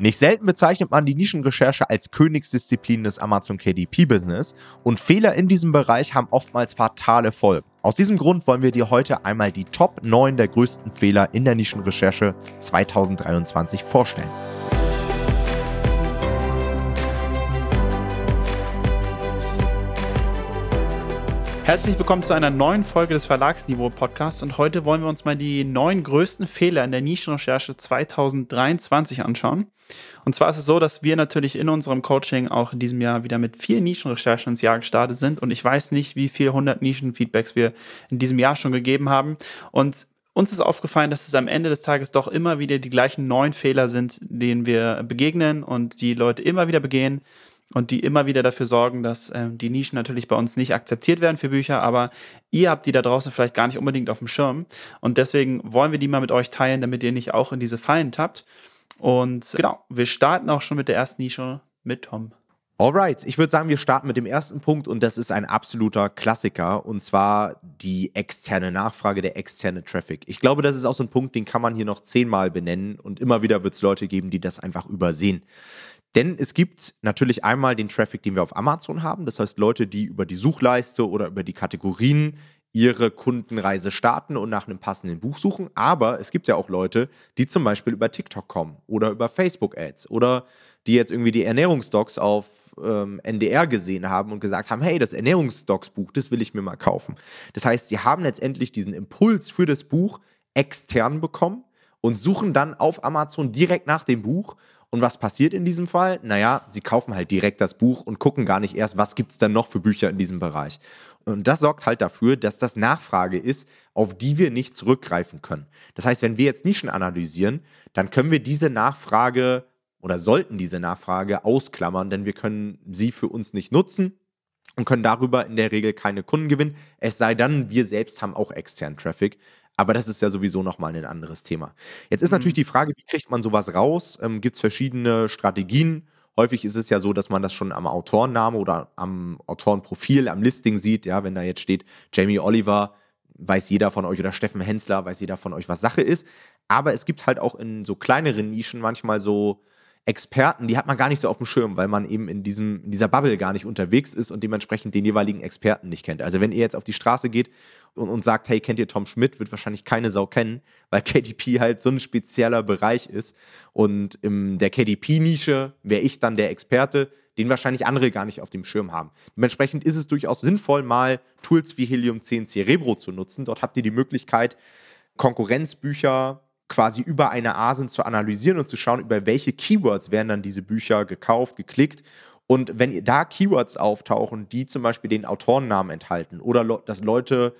Nicht selten bezeichnet man die Nischenrecherche als Königsdisziplin des Amazon KDP-Business und Fehler in diesem Bereich haben oftmals fatale Folgen. Aus diesem Grund wollen wir dir heute einmal die Top 9 der größten Fehler in der Nischenrecherche 2023 vorstellen. Herzlich willkommen zu einer neuen Folge des Verlagsniveau Podcasts und heute wollen wir uns mal die neun größten Fehler in der Nischenrecherche 2023 anschauen. Und zwar ist es so, dass wir natürlich in unserem Coaching auch in diesem Jahr wieder mit vier Nischenrecherchen ins Jahr gestartet sind und ich weiß nicht, wie viel hundert Nischenfeedbacks wir in diesem Jahr schon gegeben haben und uns ist aufgefallen, dass es am Ende des Tages doch immer wieder die gleichen neun Fehler sind, denen wir begegnen und die Leute immer wieder begehen und die immer wieder dafür sorgen, dass ähm, die Nischen natürlich bei uns nicht akzeptiert werden für Bücher, aber ihr habt die da draußen vielleicht gar nicht unbedingt auf dem Schirm und deswegen wollen wir die mal mit euch teilen, damit ihr nicht auch in diese Fallen tappt. Und genau, wir starten auch schon mit der ersten Nische mit Tom. Alright, ich würde sagen, wir starten mit dem ersten Punkt und das ist ein absoluter Klassiker und zwar die externe Nachfrage, der externe Traffic. Ich glaube, das ist auch so ein Punkt, den kann man hier noch zehnmal benennen und immer wieder wird es Leute geben, die das einfach übersehen. Denn es gibt natürlich einmal den Traffic, den wir auf Amazon haben. Das heißt, Leute, die über die Suchleiste oder über die Kategorien ihre Kundenreise starten und nach einem passenden Buch suchen. Aber es gibt ja auch Leute, die zum Beispiel über TikTok kommen oder über Facebook-Ads oder die jetzt irgendwie die Ernährungsdocs auf ähm, NDR gesehen haben und gesagt haben, hey, das Ernährungsdocs-Buch, das will ich mir mal kaufen. Das heißt, sie haben letztendlich diesen Impuls für das Buch extern bekommen und suchen dann auf Amazon direkt nach dem Buch und was passiert in diesem Fall? Naja, sie kaufen halt direkt das Buch und gucken gar nicht erst, was gibt es denn noch für Bücher in diesem Bereich. Und das sorgt halt dafür, dass das Nachfrage ist, auf die wir nicht zurückgreifen können. Das heißt, wenn wir jetzt Nischen analysieren, dann können wir diese Nachfrage oder sollten diese Nachfrage ausklammern, denn wir können sie für uns nicht nutzen und können darüber in der Regel keine Kunden gewinnen. Es sei denn, wir selbst haben auch externen Traffic. Aber das ist ja sowieso nochmal ein anderes Thema. Jetzt ist natürlich mhm. die Frage, wie kriegt man sowas raus? Ähm, Gibt es verschiedene Strategien? Häufig ist es ja so, dass man das schon am Autorenname oder am Autorenprofil, am Listing sieht. Ja, wenn da jetzt steht Jamie Oliver, weiß jeder von euch oder Steffen Hensler, weiß jeder von euch, was Sache ist. Aber es gibt halt auch in so kleineren Nischen manchmal so Experten, die hat man gar nicht so auf dem Schirm, weil man eben in, diesem, in dieser Bubble gar nicht unterwegs ist und dementsprechend den jeweiligen Experten nicht kennt. Also wenn ihr jetzt auf die Straße geht und, und sagt, hey, kennt ihr Tom Schmidt, wird wahrscheinlich keine Sau kennen, weil KDP halt so ein spezieller Bereich ist. Und in der KDP-Nische wäre ich dann der Experte, den wahrscheinlich andere gar nicht auf dem Schirm haben. Dementsprechend ist es durchaus sinnvoll, mal Tools wie Helium 10 Cerebro zu nutzen. Dort habt ihr die Möglichkeit, Konkurrenzbücher quasi über eine ASIN zu analysieren und zu schauen, über welche Keywords werden dann diese Bücher gekauft, geklickt. Und wenn da Keywords auftauchen, die zum Beispiel den Autorennamen enthalten oder dass Leute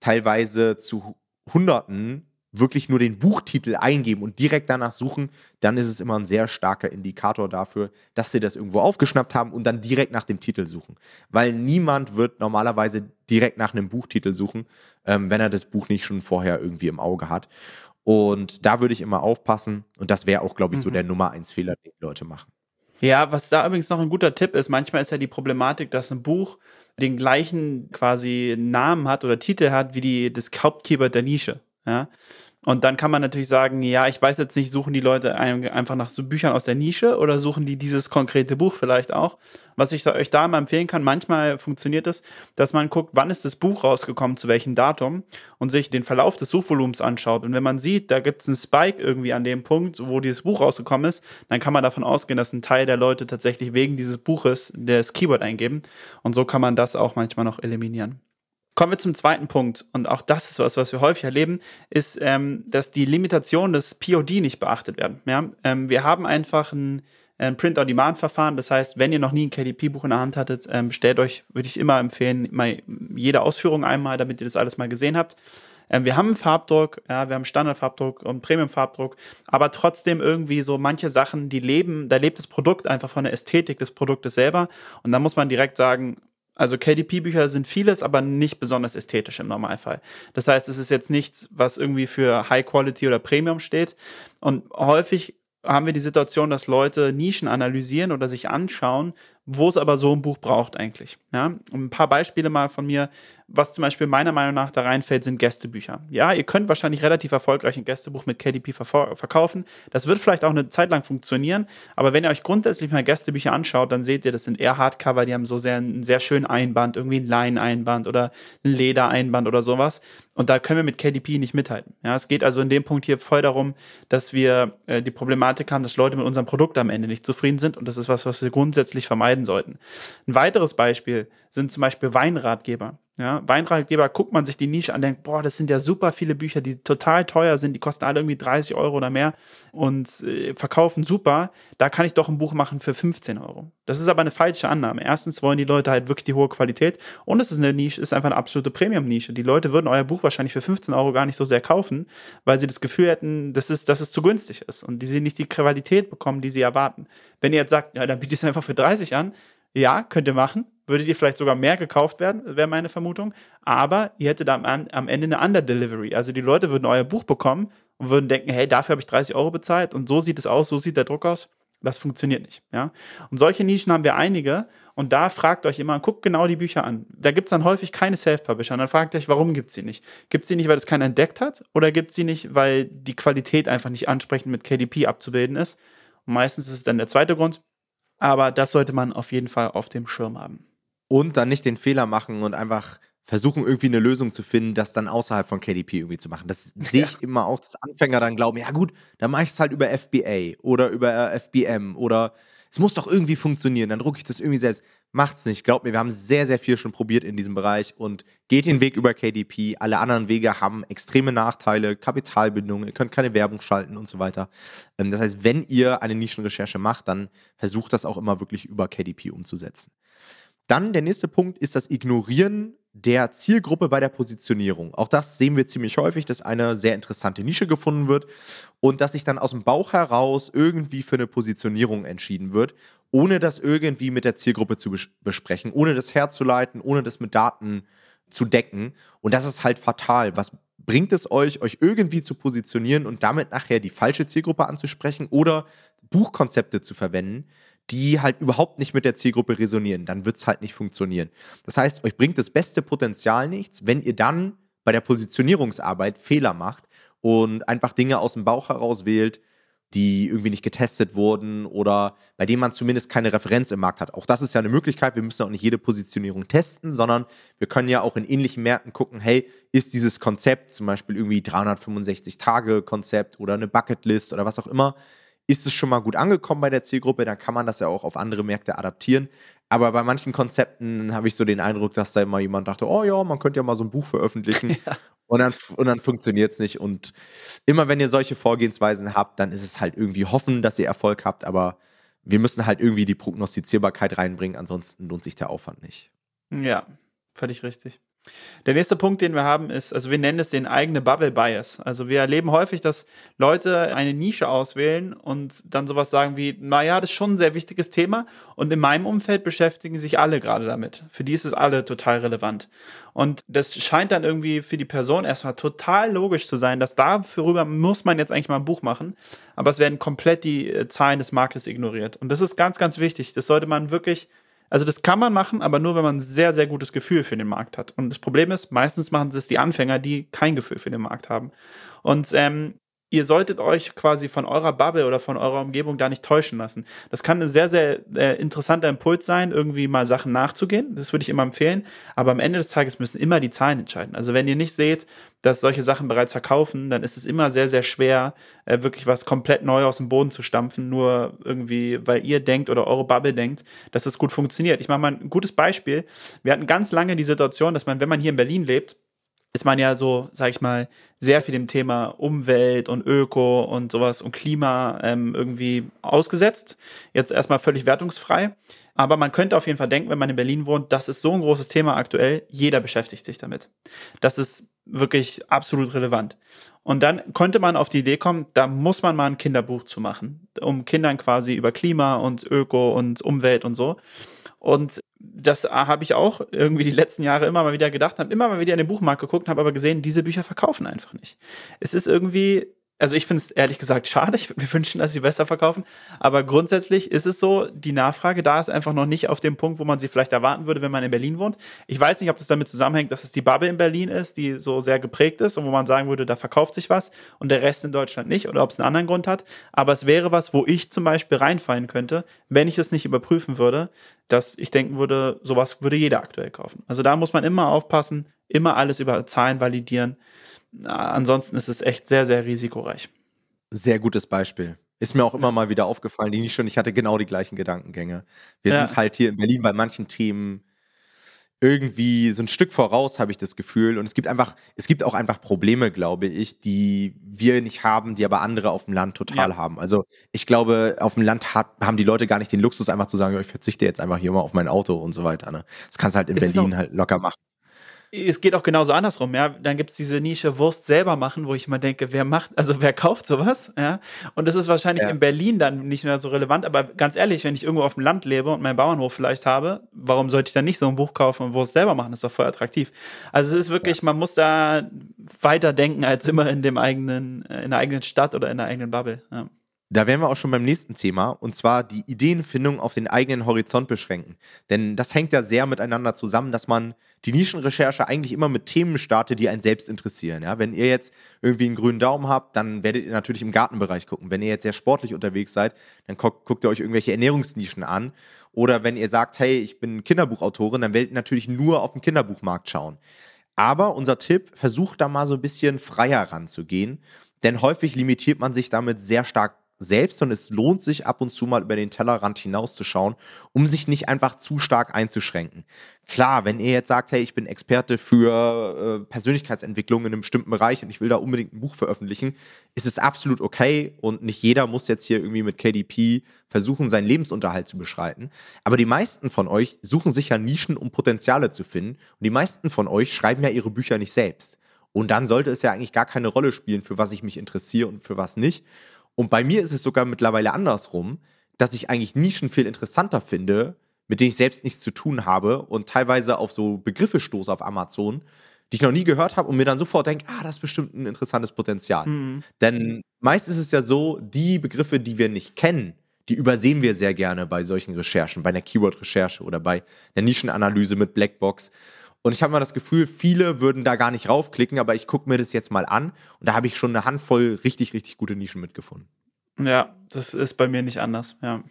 teilweise zu Hunderten wirklich nur den Buchtitel eingeben und direkt danach suchen, dann ist es immer ein sehr starker Indikator dafür, dass sie das irgendwo aufgeschnappt haben und dann direkt nach dem Titel suchen. Weil niemand wird normalerweise direkt nach einem Buchtitel suchen, ähm, wenn er das Buch nicht schon vorher irgendwie im Auge hat. Und da würde ich immer aufpassen. Und das wäre auch, glaube ich, so mhm. der Nummer eins Fehler, den die Leute machen. Ja, was da übrigens noch ein guter Tipp ist, manchmal ist ja die Problematik, dass ein Buch den gleichen quasi Namen hat oder Titel hat wie die, das Hauptkeyword der Nische. Ja? Und dann kann man natürlich sagen, ja, ich weiß jetzt nicht, suchen die Leute einfach nach so Büchern aus der Nische oder suchen die dieses konkrete Buch vielleicht auch. Was ich euch da mal empfehlen kann, manchmal funktioniert es, dass man guckt, wann ist das Buch rausgekommen, zu welchem Datum und sich den Verlauf des Suchvolumens anschaut. Und wenn man sieht, da gibt es einen Spike irgendwie an dem Punkt, wo dieses Buch rausgekommen ist, dann kann man davon ausgehen, dass ein Teil der Leute tatsächlich wegen dieses Buches das Keyword eingeben. Und so kann man das auch manchmal noch eliminieren. Kommen wir zum zweiten Punkt, und auch das ist was, was wir häufig erleben, ist, ähm, dass die Limitationen des POD nicht beachtet werden. Ja? Ähm, wir haben einfach ein, ein Print-on-Demand-Verfahren, das heißt, wenn ihr noch nie ein KDP-Buch in der Hand hattet, ähm, stellt euch, würde ich immer empfehlen, mal jede Ausführung einmal, damit ihr das alles mal gesehen habt. Ähm, wir haben einen Farbdruck, ja, wir haben Standardfarbdruck und Premium-Farbdruck, aber trotzdem irgendwie so manche Sachen, die leben, da lebt das Produkt einfach von der Ästhetik des Produktes selber. Und da muss man direkt sagen, also KDP-Bücher sind vieles, aber nicht besonders ästhetisch im Normalfall. Das heißt, es ist jetzt nichts, was irgendwie für High Quality oder Premium steht. Und häufig haben wir die Situation, dass Leute Nischen analysieren oder sich anschauen, wo es aber so ein Buch braucht eigentlich. Ja? Und ein paar Beispiele mal von mir, was zum Beispiel meiner Meinung nach da reinfällt, sind Gästebücher. Ja, ihr könnt wahrscheinlich relativ erfolgreich ein Gästebuch mit KDP verkaufen. Das wird vielleicht auch eine Zeit lang funktionieren, aber wenn ihr euch grundsätzlich mal Gästebücher anschaut, dann seht ihr, das sind eher Hardcover, die haben so sehr einen sehr schönen Einband, irgendwie ein Leinen-Einband oder ein Ledereinband oder sowas. Und da können wir mit KDP nicht mithalten. Ja, es geht also in dem Punkt hier voll darum, dass wir äh, die Problematik haben, dass Leute mit unserem Produkt am Ende nicht zufrieden sind und das ist was, was wir grundsätzlich vermeiden sollten. Ein weiteres Beispiel sind zum Beispiel Weinratgeber. Ja, Weinratgeber, guckt man sich die Nische an, denkt, boah, das sind ja super viele Bücher, die total teuer sind, die kosten alle irgendwie 30 Euro oder mehr und äh, verkaufen super. Da kann ich doch ein Buch machen für 15 Euro. Das ist aber eine falsche Annahme. Erstens wollen die Leute halt wirklich die hohe Qualität und es ist eine Nische, ist einfach eine absolute Premium-Nische. Die Leute würden euer Buch wahrscheinlich für 15 Euro gar nicht so sehr kaufen, weil sie das Gefühl hätten, dass es, dass es zu günstig ist und die sie nicht die Qualität bekommen, die sie erwarten. Wenn ihr jetzt sagt, ja, dann biete ich es einfach für 30 an, ja, könnt ihr machen, würdet ihr vielleicht sogar mehr gekauft werden, wäre meine Vermutung. Aber ihr hättet am, am Ende eine Under-Delivery. Also die Leute würden euer Buch bekommen und würden denken, hey, dafür habe ich 30 Euro bezahlt und so sieht es aus, so sieht der Druck aus. Das funktioniert nicht. Ja? Und solche Nischen haben wir einige und da fragt euch immer, guckt genau die Bücher an. Da gibt es dann häufig keine Self-Publisher. Und dann fragt euch, warum gibt es sie nicht? Gibt es sie nicht, weil es keiner entdeckt hat? Oder gibt es sie nicht, weil die Qualität einfach nicht ansprechend mit KDP abzubilden ist? Und meistens ist es dann der zweite Grund. Aber das sollte man auf jeden Fall auf dem Schirm haben und dann nicht den Fehler machen und einfach versuchen, irgendwie eine Lösung zu finden, das dann außerhalb von KDP irgendwie zu machen. Das sehe ich immer auch, dass Anfänger dann glauben, ja gut, dann mache ich es halt über FBA oder über FBM oder es muss doch irgendwie funktionieren, dann drucke ich das irgendwie selbst. Macht's nicht. Glaubt mir, wir haben sehr, sehr viel schon probiert in diesem Bereich und geht den Weg über KDP. Alle anderen Wege haben extreme Nachteile, Kapitalbindung, ihr könnt keine Werbung schalten und so weiter. Ähm, das heißt, wenn ihr eine Nischenrecherche macht, dann versucht das auch immer wirklich über KDP umzusetzen. Dann der nächste Punkt ist das Ignorieren der Zielgruppe bei der Positionierung. Auch das sehen wir ziemlich häufig, dass eine sehr interessante Nische gefunden wird und dass sich dann aus dem Bauch heraus irgendwie für eine Positionierung entschieden wird, ohne das irgendwie mit der Zielgruppe zu besprechen, ohne das herzuleiten, ohne das mit Daten zu decken. Und das ist halt fatal. Was bringt es euch, euch irgendwie zu positionieren und damit nachher die falsche Zielgruppe anzusprechen oder Buchkonzepte zu verwenden, die halt überhaupt nicht mit der Zielgruppe resonieren, dann wird es halt nicht funktionieren. Das heißt, euch bringt das beste Potenzial nichts, wenn ihr dann bei der Positionierungsarbeit Fehler macht und einfach Dinge aus dem Bauch heraus wählt, die irgendwie nicht getestet wurden oder bei denen man zumindest keine Referenz im Markt hat. Auch das ist ja eine Möglichkeit. Wir müssen auch nicht jede Positionierung testen, sondern wir können ja auch in ähnlichen Märkten gucken, hey, ist dieses Konzept, zum Beispiel irgendwie 365-Tage-Konzept oder eine Bucketlist oder was auch immer, ist es schon mal gut angekommen bei der Zielgruppe, dann kann man das ja auch auf andere Märkte adaptieren. Aber bei manchen Konzepten habe ich so den Eindruck, dass da immer jemand dachte, oh ja, man könnte ja mal so ein Buch veröffentlichen. Ja. Und dann, und dann funktioniert es nicht. Und immer wenn ihr solche Vorgehensweisen habt, dann ist es halt irgendwie hoffen, dass ihr Erfolg habt. Aber wir müssen halt irgendwie die Prognostizierbarkeit reinbringen, ansonsten lohnt sich der Aufwand nicht. Ja, völlig richtig. Der nächste Punkt, den wir haben, ist, also wir nennen es den eigene Bubble Bias. Also wir erleben häufig, dass Leute eine Nische auswählen und dann sowas sagen wie, naja, das ist schon ein sehr wichtiges Thema und in meinem Umfeld beschäftigen sich alle gerade damit. Für die ist es alle total relevant. Und das scheint dann irgendwie für die Person erstmal total logisch zu sein, dass darüber muss man jetzt eigentlich mal ein Buch machen, aber es werden komplett die äh, Zahlen des Marktes ignoriert. Und das ist ganz, ganz wichtig. Das sollte man wirklich also das kann man machen, aber nur, wenn man ein sehr, sehr gutes Gefühl für den Markt hat. Und das Problem ist, meistens machen es die Anfänger, die kein Gefühl für den Markt haben. Und ähm, ihr solltet euch quasi von eurer Bubble oder von eurer Umgebung da nicht täuschen lassen. Das kann ein sehr, sehr äh, interessanter Impuls sein, irgendwie mal Sachen nachzugehen. Das würde ich immer empfehlen. Aber am Ende des Tages müssen immer die Zahlen entscheiden. Also wenn ihr nicht seht, dass solche Sachen bereits verkaufen, dann ist es immer sehr, sehr schwer, äh, wirklich was komplett neu aus dem Boden zu stampfen, nur irgendwie, weil ihr denkt oder eure Bubble denkt, dass das gut funktioniert. Ich mache mal ein gutes Beispiel. Wir hatten ganz lange die Situation, dass man, wenn man hier in Berlin lebt, ist man ja so, sag ich mal, sehr viel dem Thema Umwelt und Öko und sowas und Klima ähm, irgendwie ausgesetzt. Jetzt erstmal völlig wertungsfrei. Aber man könnte auf jeden Fall denken, wenn man in Berlin wohnt, das ist so ein großes Thema aktuell, jeder beschäftigt sich damit. Das ist wirklich absolut relevant. Und dann konnte man auf die Idee kommen, da muss man mal ein Kinderbuch zu machen, um Kindern quasi über Klima und Öko und Umwelt und so. Und das habe ich auch irgendwie die letzten Jahre immer mal wieder gedacht, habe immer mal wieder in den Buchmarkt geguckt, habe aber gesehen, diese Bücher verkaufen einfach nicht. Es ist irgendwie also ich finde es ehrlich gesagt schade. Mir wünschen, dass sie besser verkaufen. Aber grundsätzlich ist es so, die Nachfrage da ist einfach noch nicht auf dem Punkt, wo man sie vielleicht erwarten würde, wenn man in Berlin wohnt. Ich weiß nicht, ob das damit zusammenhängt, dass es die Bubble in Berlin ist, die so sehr geprägt ist und wo man sagen würde, da verkauft sich was und der Rest in Deutschland nicht oder ob es einen anderen Grund hat. Aber es wäre was, wo ich zum Beispiel reinfallen könnte, wenn ich es nicht überprüfen würde, dass ich denken würde, sowas würde jeder aktuell kaufen. Also da muss man immer aufpassen, immer alles über Zahlen validieren ansonsten ist es echt sehr, sehr risikoreich. Sehr gutes Beispiel. Ist mir auch immer mal wieder aufgefallen, die nicht und ich hatte genau die gleichen Gedankengänge. Wir ja. sind halt hier in Berlin bei manchen Themen irgendwie so ein Stück voraus, habe ich das Gefühl. Und es gibt einfach, es gibt auch einfach Probleme, glaube ich, die wir nicht haben, die aber andere auf dem Land total ja. haben. Also ich glaube, auf dem Land hat, haben die Leute gar nicht den Luxus, einfach zu sagen, ich verzichte jetzt einfach hier mal auf mein Auto und so weiter. Ne? Das kannst du halt in ist Berlin halt locker machen es geht auch genauso andersrum, ja. Dann gibt es diese Nische Wurst selber machen, wo ich immer denke, wer macht, also wer kauft sowas, ja. Und das ist wahrscheinlich ja. in Berlin dann nicht mehr so relevant, aber ganz ehrlich, wenn ich irgendwo auf dem Land lebe und meinen Bauernhof vielleicht habe, warum sollte ich dann nicht so ein Buch kaufen und Wurst selber machen? Das ist doch voll attraktiv. Also es ist wirklich, ja. man muss da weiter denken als immer in dem eigenen, in der eigenen Stadt oder in der eigenen Bubble. Ja. Da wären wir auch schon beim nächsten Thema, und zwar die Ideenfindung auf den eigenen Horizont beschränken. Denn das hängt ja sehr miteinander zusammen, dass man die Nischenrecherche eigentlich immer mit Themen startet, die einen selbst interessieren. Ja? Wenn ihr jetzt irgendwie einen grünen Daumen habt, dann werdet ihr natürlich im Gartenbereich gucken. Wenn ihr jetzt sehr sportlich unterwegs seid, dann guckt, ihr euch irgendwelche Ernährungsnischen an. Oder wenn ihr sagt, hey, ich bin Kinderbuchautorin, dann werdet ihr natürlich nur auf den Kinderbuchmarkt schauen. Aber unser Tipp, versucht da mal so ein bisschen freier ranzugehen. Denn häufig limitiert man sich damit sehr stark selbst und es lohnt sich ab und zu mal über den Tellerrand hinauszuschauen, um sich nicht einfach zu stark einzuschränken. Klar, wenn ihr jetzt sagt, hey, ich bin Experte für äh, Persönlichkeitsentwicklung in einem bestimmten Bereich und ich will da unbedingt ein Buch veröffentlichen, ist es absolut okay und nicht jeder muss jetzt hier irgendwie mit KDP versuchen, seinen Lebensunterhalt zu beschreiten. Aber die meisten von euch suchen sich ja Nischen, um Potenziale zu finden und die meisten von euch schreiben ja ihre Bücher nicht selbst. Und dann sollte es ja eigentlich gar keine Rolle spielen, für was ich mich interessiere und für was nicht. Und bei mir ist es sogar mittlerweile andersrum, dass ich eigentlich Nischen viel interessanter finde, mit denen ich selbst nichts zu tun habe und teilweise auf so Begriffe stoße auf Amazon, die ich noch nie gehört habe und mir dann sofort denke, ah, das ist bestimmt ein interessantes Potenzial. Mhm. Denn meist ist es ja so, die Begriffe, die wir nicht kennen, die übersehen wir sehr gerne bei solchen Recherchen, bei einer Keyword-Recherche oder bei der Nischenanalyse mit Blackbox. Und ich habe mal das Gefühl, viele würden da gar nicht raufklicken, aber ich gucke mir das jetzt mal an und da habe ich schon eine Handvoll richtig, richtig gute Nischen mitgefunden. Ja, das ist bei mir nicht anders, ja.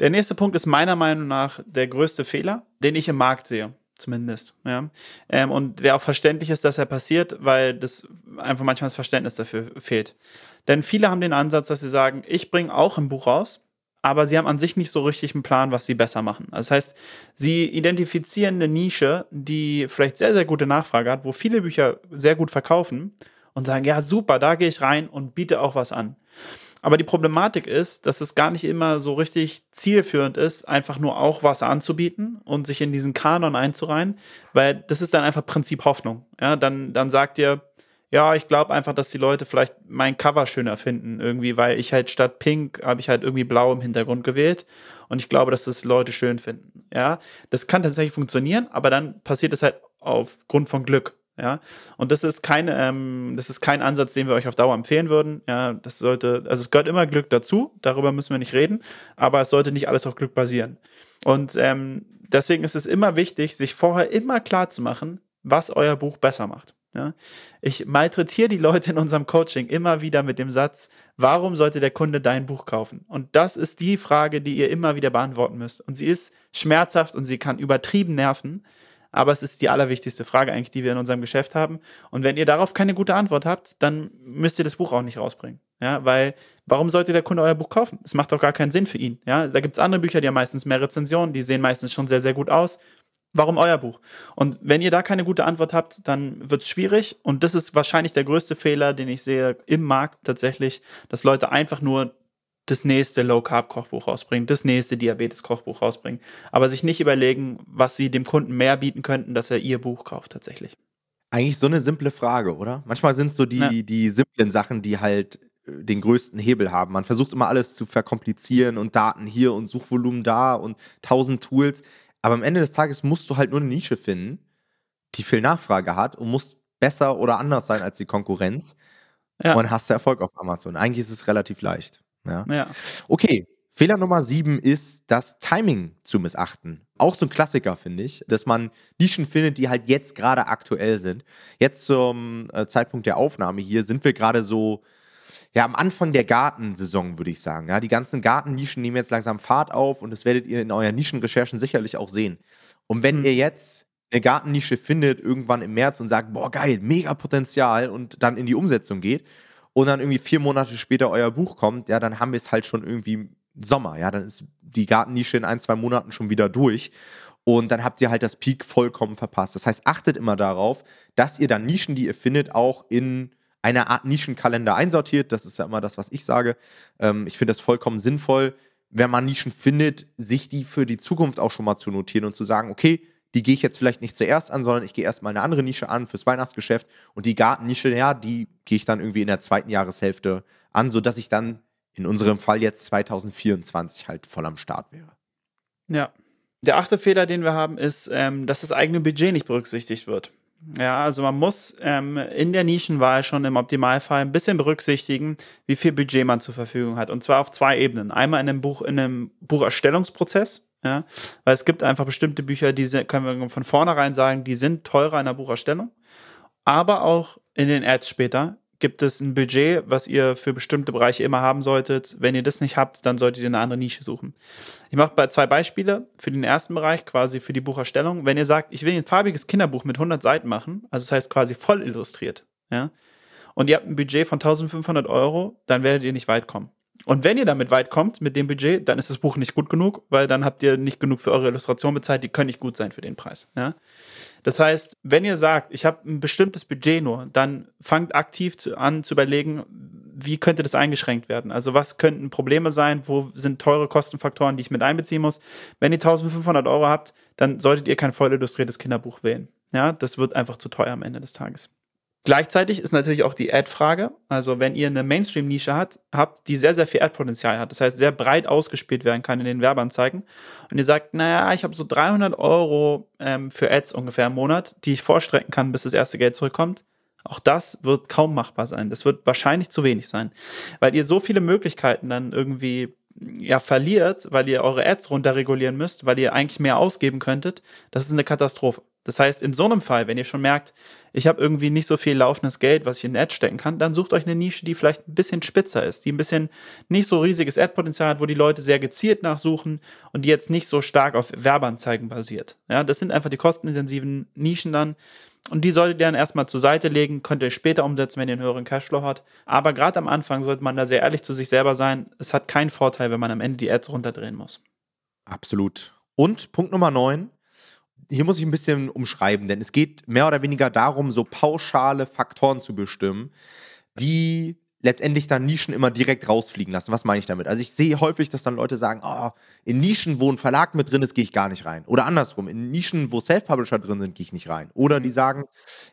Der nächste Punkt ist meiner Meinung nach der größte Fehler, den ich im Markt sehe, zumindest. Ja. Ähm, und der auch verständlich ist, dass er passiert, weil das einfach manchmal das Verständnis dafür fehlt. Denn viele haben den Ansatz, dass sie sagen, ich bringe auch ein Buch raus, aber sie haben an sich nicht so richtig einen Plan, was sie besser machen. Das heißt, sie identifizieren eine Nische, die vielleicht sehr, sehr gute Nachfrage hat, wo viele Bücher sehr gut verkaufen und sagen, ja, super, da gehe ich rein und biete auch was an. Aber die Problematik ist, dass es gar nicht immer so richtig zielführend ist, einfach nur auch was anzubieten und sich in diesen Kanon einzureihen, weil das ist dann einfach Prinzip Hoffnung. Ja, dann, dann sagt ihr, ja, ich glaube einfach, dass die Leute vielleicht mein Cover schöner finden, irgendwie, weil ich halt statt Pink habe ich halt irgendwie Blau im Hintergrund gewählt. Und ich glaube, dass das Leute schön finden. Ja, das kann tatsächlich funktionieren, aber dann passiert es halt aufgrund von Glück. Ja, und das ist keine, ähm, das ist kein Ansatz, den wir euch auf Dauer empfehlen würden. Ja, das sollte, also es gehört immer Glück dazu, darüber müssen wir nicht reden, aber es sollte nicht alles auf Glück basieren. Und ähm, deswegen ist es immer wichtig, sich vorher immer klar zu machen, was euer Buch besser macht. Ja? Ich malträtiere die Leute in unserem Coaching immer wieder mit dem Satz, warum sollte der Kunde dein Buch kaufen? Und das ist die Frage, die ihr immer wieder beantworten müsst. Und sie ist schmerzhaft und sie kann übertrieben nerven, aber es ist die allerwichtigste Frage eigentlich, die wir in unserem Geschäft haben. Und wenn ihr darauf keine gute Antwort habt, dann müsst ihr das Buch auch nicht rausbringen. Ja, weil warum sollte der Kunde euer Buch kaufen? Es macht doch gar keinen Sinn für ihn. Ja, da gibt es andere Bücher, die haben meistens mehr Rezensionen, die sehen meistens schon sehr, sehr gut aus. Warum euer Buch? Und wenn ihr da keine gute Antwort habt, dann wird es schwierig. Und das ist wahrscheinlich der größte Fehler, den ich sehe im Markt tatsächlich, dass Leute einfach nur das nächste Low-Carb-Kochbuch rausbringen, das nächste Diabetes-Kochbuch rausbringen, aber sich nicht überlegen, was sie dem Kunden mehr bieten könnten, dass er ihr Buch kauft tatsächlich. Eigentlich so eine simple Frage, oder? Manchmal sind es so die, ja. die simplen Sachen, die halt äh, den größten Hebel haben. Man versucht immer alles zu verkomplizieren und Daten hier und Suchvolumen da und tausend Tools. Aber am Ende des Tages musst du halt nur eine Nische finden, die viel Nachfrage hat und musst besser oder anders sein als die Konkurrenz. Ja. Und hast du Erfolg auf Amazon. Eigentlich ist es relativ leicht. Ja. ja. Okay. Fehler Nummer sieben ist, das Timing zu missachten. Auch so ein Klassiker, finde ich, dass man Nischen findet, die halt jetzt gerade aktuell sind. Jetzt zum äh, Zeitpunkt der Aufnahme hier sind wir gerade so ja, am Anfang der Gartensaison, würde ich sagen. Ja, die ganzen Gartennischen nehmen jetzt langsam Fahrt auf und das werdet ihr in euren Nischenrecherchen sicherlich auch sehen. Und wenn mhm. ihr jetzt eine Gartennische findet, irgendwann im März und sagt, boah, geil, mega Potenzial und dann in die Umsetzung geht und dann irgendwie vier Monate später euer Buch kommt, ja, dann haben wir es halt schon irgendwie Sommer, ja, dann ist die Gartennische in ein, zwei Monaten schon wieder durch und dann habt ihr halt das Peak vollkommen verpasst. Das heißt, achtet immer darauf, dass ihr dann Nischen, die ihr findet, auch in einer Art Nischenkalender einsortiert. Das ist ja immer das, was ich sage. Ähm, ich finde das vollkommen sinnvoll, wenn man Nischen findet, sich die für die Zukunft auch schon mal zu notieren und zu sagen, okay, die gehe ich jetzt vielleicht nicht zuerst an, sondern ich gehe erstmal eine andere Nische an fürs Weihnachtsgeschäft und die Gartennische, ja, die gehe ich dann irgendwie in der zweiten Jahreshälfte an, sodass ich dann in unserem Fall jetzt 2024 halt voll am Start wäre. Ja. Der achte Fehler, den wir haben, ist, ähm, dass das eigene Budget nicht berücksichtigt wird. Ja, also man muss ähm, in der Nischenwahl schon im Optimalfall ein bisschen berücksichtigen, wie viel Budget man zur Verfügung hat. Und zwar auf zwei Ebenen. Einmal in einem Buch, in einem Bucherstellungsprozess, ja, weil es gibt einfach bestimmte Bücher, die sind, können wir von vornherein sagen, die sind teurer in der Bucherstellung, aber auch in den Ads später gibt es ein Budget, was ihr für bestimmte Bereiche immer haben solltet. Wenn ihr das nicht habt, dann solltet ihr eine andere Nische suchen. Ich mache zwei Beispiele für den ersten Bereich, quasi für die Bucherstellung. Wenn ihr sagt, ich will ein farbiges Kinderbuch mit 100 Seiten machen, also das heißt quasi voll illustriert, ja, und ihr habt ein Budget von 1500 Euro, dann werdet ihr nicht weit kommen. Und wenn ihr damit weit kommt mit dem Budget, dann ist das Buch nicht gut genug, weil dann habt ihr nicht genug für eure Illustration bezahlt, die können nicht gut sein für den Preis. Ja? Das heißt, wenn ihr sagt, ich habe ein bestimmtes Budget nur, dann fangt aktiv zu, an zu überlegen, wie könnte das eingeschränkt werden? Also was könnten Probleme sein? Wo sind teure Kostenfaktoren, die ich mit einbeziehen muss? Wenn ihr 1500 Euro habt, dann solltet ihr kein voll illustriertes Kinderbuch wählen. Ja, das wird einfach zu teuer am Ende des Tages. Gleichzeitig ist natürlich auch die Ad-Frage. Also, wenn ihr eine Mainstream-Nische hat, habt, die sehr, sehr viel Ad-Potenzial hat, das heißt, sehr breit ausgespielt werden kann in den Werbeanzeigen, und ihr sagt, naja, ich habe so 300 Euro ähm, für Ads ungefähr im Monat, die ich vorstrecken kann, bis das erste Geld zurückkommt, auch das wird kaum machbar sein. Das wird wahrscheinlich zu wenig sein, weil ihr so viele Möglichkeiten dann irgendwie ja, verliert, weil ihr eure Ads runterregulieren müsst, weil ihr eigentlich mehr ausgeben könntet. Das ist eine Katastrophe. Das heißt, in so einem Fall, wenn ihr schon merkt, ich habe irgendwie nicht so viel laufendes Geld, was ich in Ad stecken kann, dann sucht euch eine Nische, die vielleicht ein bisschen spitzer ist, die ein bisschen nicht so riesiges Ad-Potenzial hat, wo die Leute sehr gezielt nachsuchen und die jetzt nicht so stark auf Werbeanzeigen basiert. Ja, das sind einfach die kostenintensiven Nischen dann. Und die solltet ihr dann erstmal zur Seite legen, könnt ihr später umsetzen, wenn ihr einen höheren Cashflow habt. Aber gerade am Anfang sollte man da sehr ehrlich zu sich selber sein. Es hat keinen Vorteil, wenn man am Ende die Ads runterdrehen muss. Absolut. Und Punkt Nummer 9, hier muss ich ein bisschen umschreiben, denn es geht mehr oder weniger darum, so pauschale Faktoren zu bestimmen, die letztendlich dann Nischen immer direkt rausfliegen lassen. Was meine ich damit? Also ich sehe häufig, dass dann Leute sagen, oh, in Nischen, wo ein Verlag mit drin ist, gehe ich gar nicht rein. Oder andersrum, in Nischen, wo Self-Publisher drin sind, gehe ich nicht rein. Oder die sagen,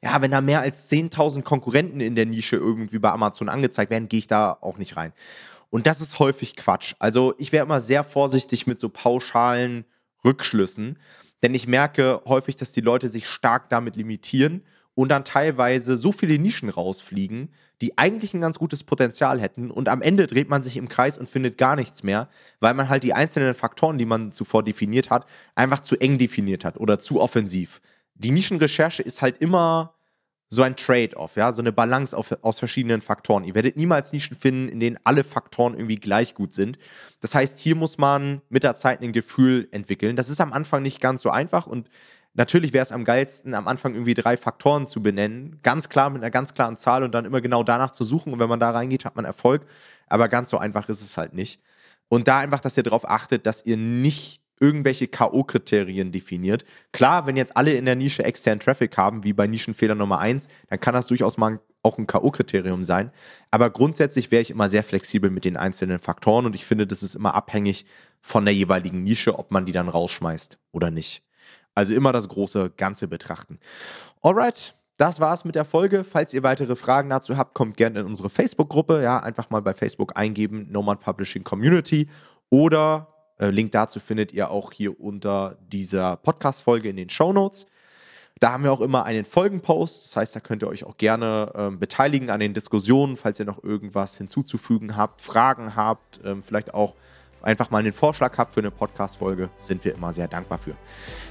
ja, wenn da mehr als 10.000 Konkurrenten in der Nische irgendwie bei Amazon angezeigt werden, gehe ich da auch nicht rein. Und das ist häufig Quatsch. Also ich wäre immer sehr vorsichtig mit so pauschalen Rückschlüssen, denn ich merke häufig, dass die Leute sich stark damit limitieren und dann teilweise so viele Nischen rausfliegen, die eigentlich ein ganz gutes Potenzial hätten und am Ende dreht man sich im Kreis und findet gar nichts mehr, weil man halt die einzelnen Faktoren, die man zuvor definiert hat, einfach zu eng definiert hat oder zu offensiv. Die Nischenrecherche ist halt immer so ein Trade-off, ja, so eine Balance auf, aus verschiedenen Faktoren. Ihr werdet niemals Nischen finden, in denen alle Faktoren irgendwie gleich gut sind. Das heißt, hier muss man mit der Zeit ein Gefühl entwickeln. Das ist am Anfang nicht ganz so einfach und natürlich wäre es am geilsten, am Anfang irgendwie drei Faktoren zu benennen. Ganz klar mit einer ganz klaren Zahl und dann immer genau danach zu suchen. Und wenn man da reingeht, hat man Erfolg. Aber ganz so einfach ist es halt nicht. Und da einfach, dass ihr darauf achtet, dass ihr nicht irgendwelche K.O.-Kriterien definiert. Klar, wenn jetzt alle in der Nische externen Traffic haben, wie bei Nischenfehler Nummer 1, dann kann das durchaus mal auch ein K.O.-Kriterium sein. Aber grundsätzlich wäre ich immer sehr flexibel mit den einzelnen Faktoren und ich finde, das ist immer abhängig von der jeweiligen Nische, ob man die dann rausschmeißt oder nicht. Also immer das große Ganze betrachten. Alright, das war's mit der Folge. Falls ihr weitere Fragen dazu habt, kommt gerne in unsere Facebook-Gruppe. Ja, einfach mal bei Facebook eingeben, Nomad Publishing Community oder äh, Link dazu findet ihr auch hier unter dieser Podcast-Folge in den Show Notes. Da haben wir auch immer einen Folgenpost. Das heißt, da könnt ihr euch auch gerne ähm, beteiligen an den Diskussionen, falls ihr noch irgendwas hinzuzufügen habt, Fragen habt, ähm, vielleicht auch einfach mal einen Vorschlag habt für eine Podcast-Folge, sind wir immer sehr dankbar für.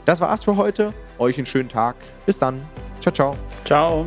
Das war's für heute. Euch einen schönen Tag. Bis dann. Ciao, ciao. Ciao.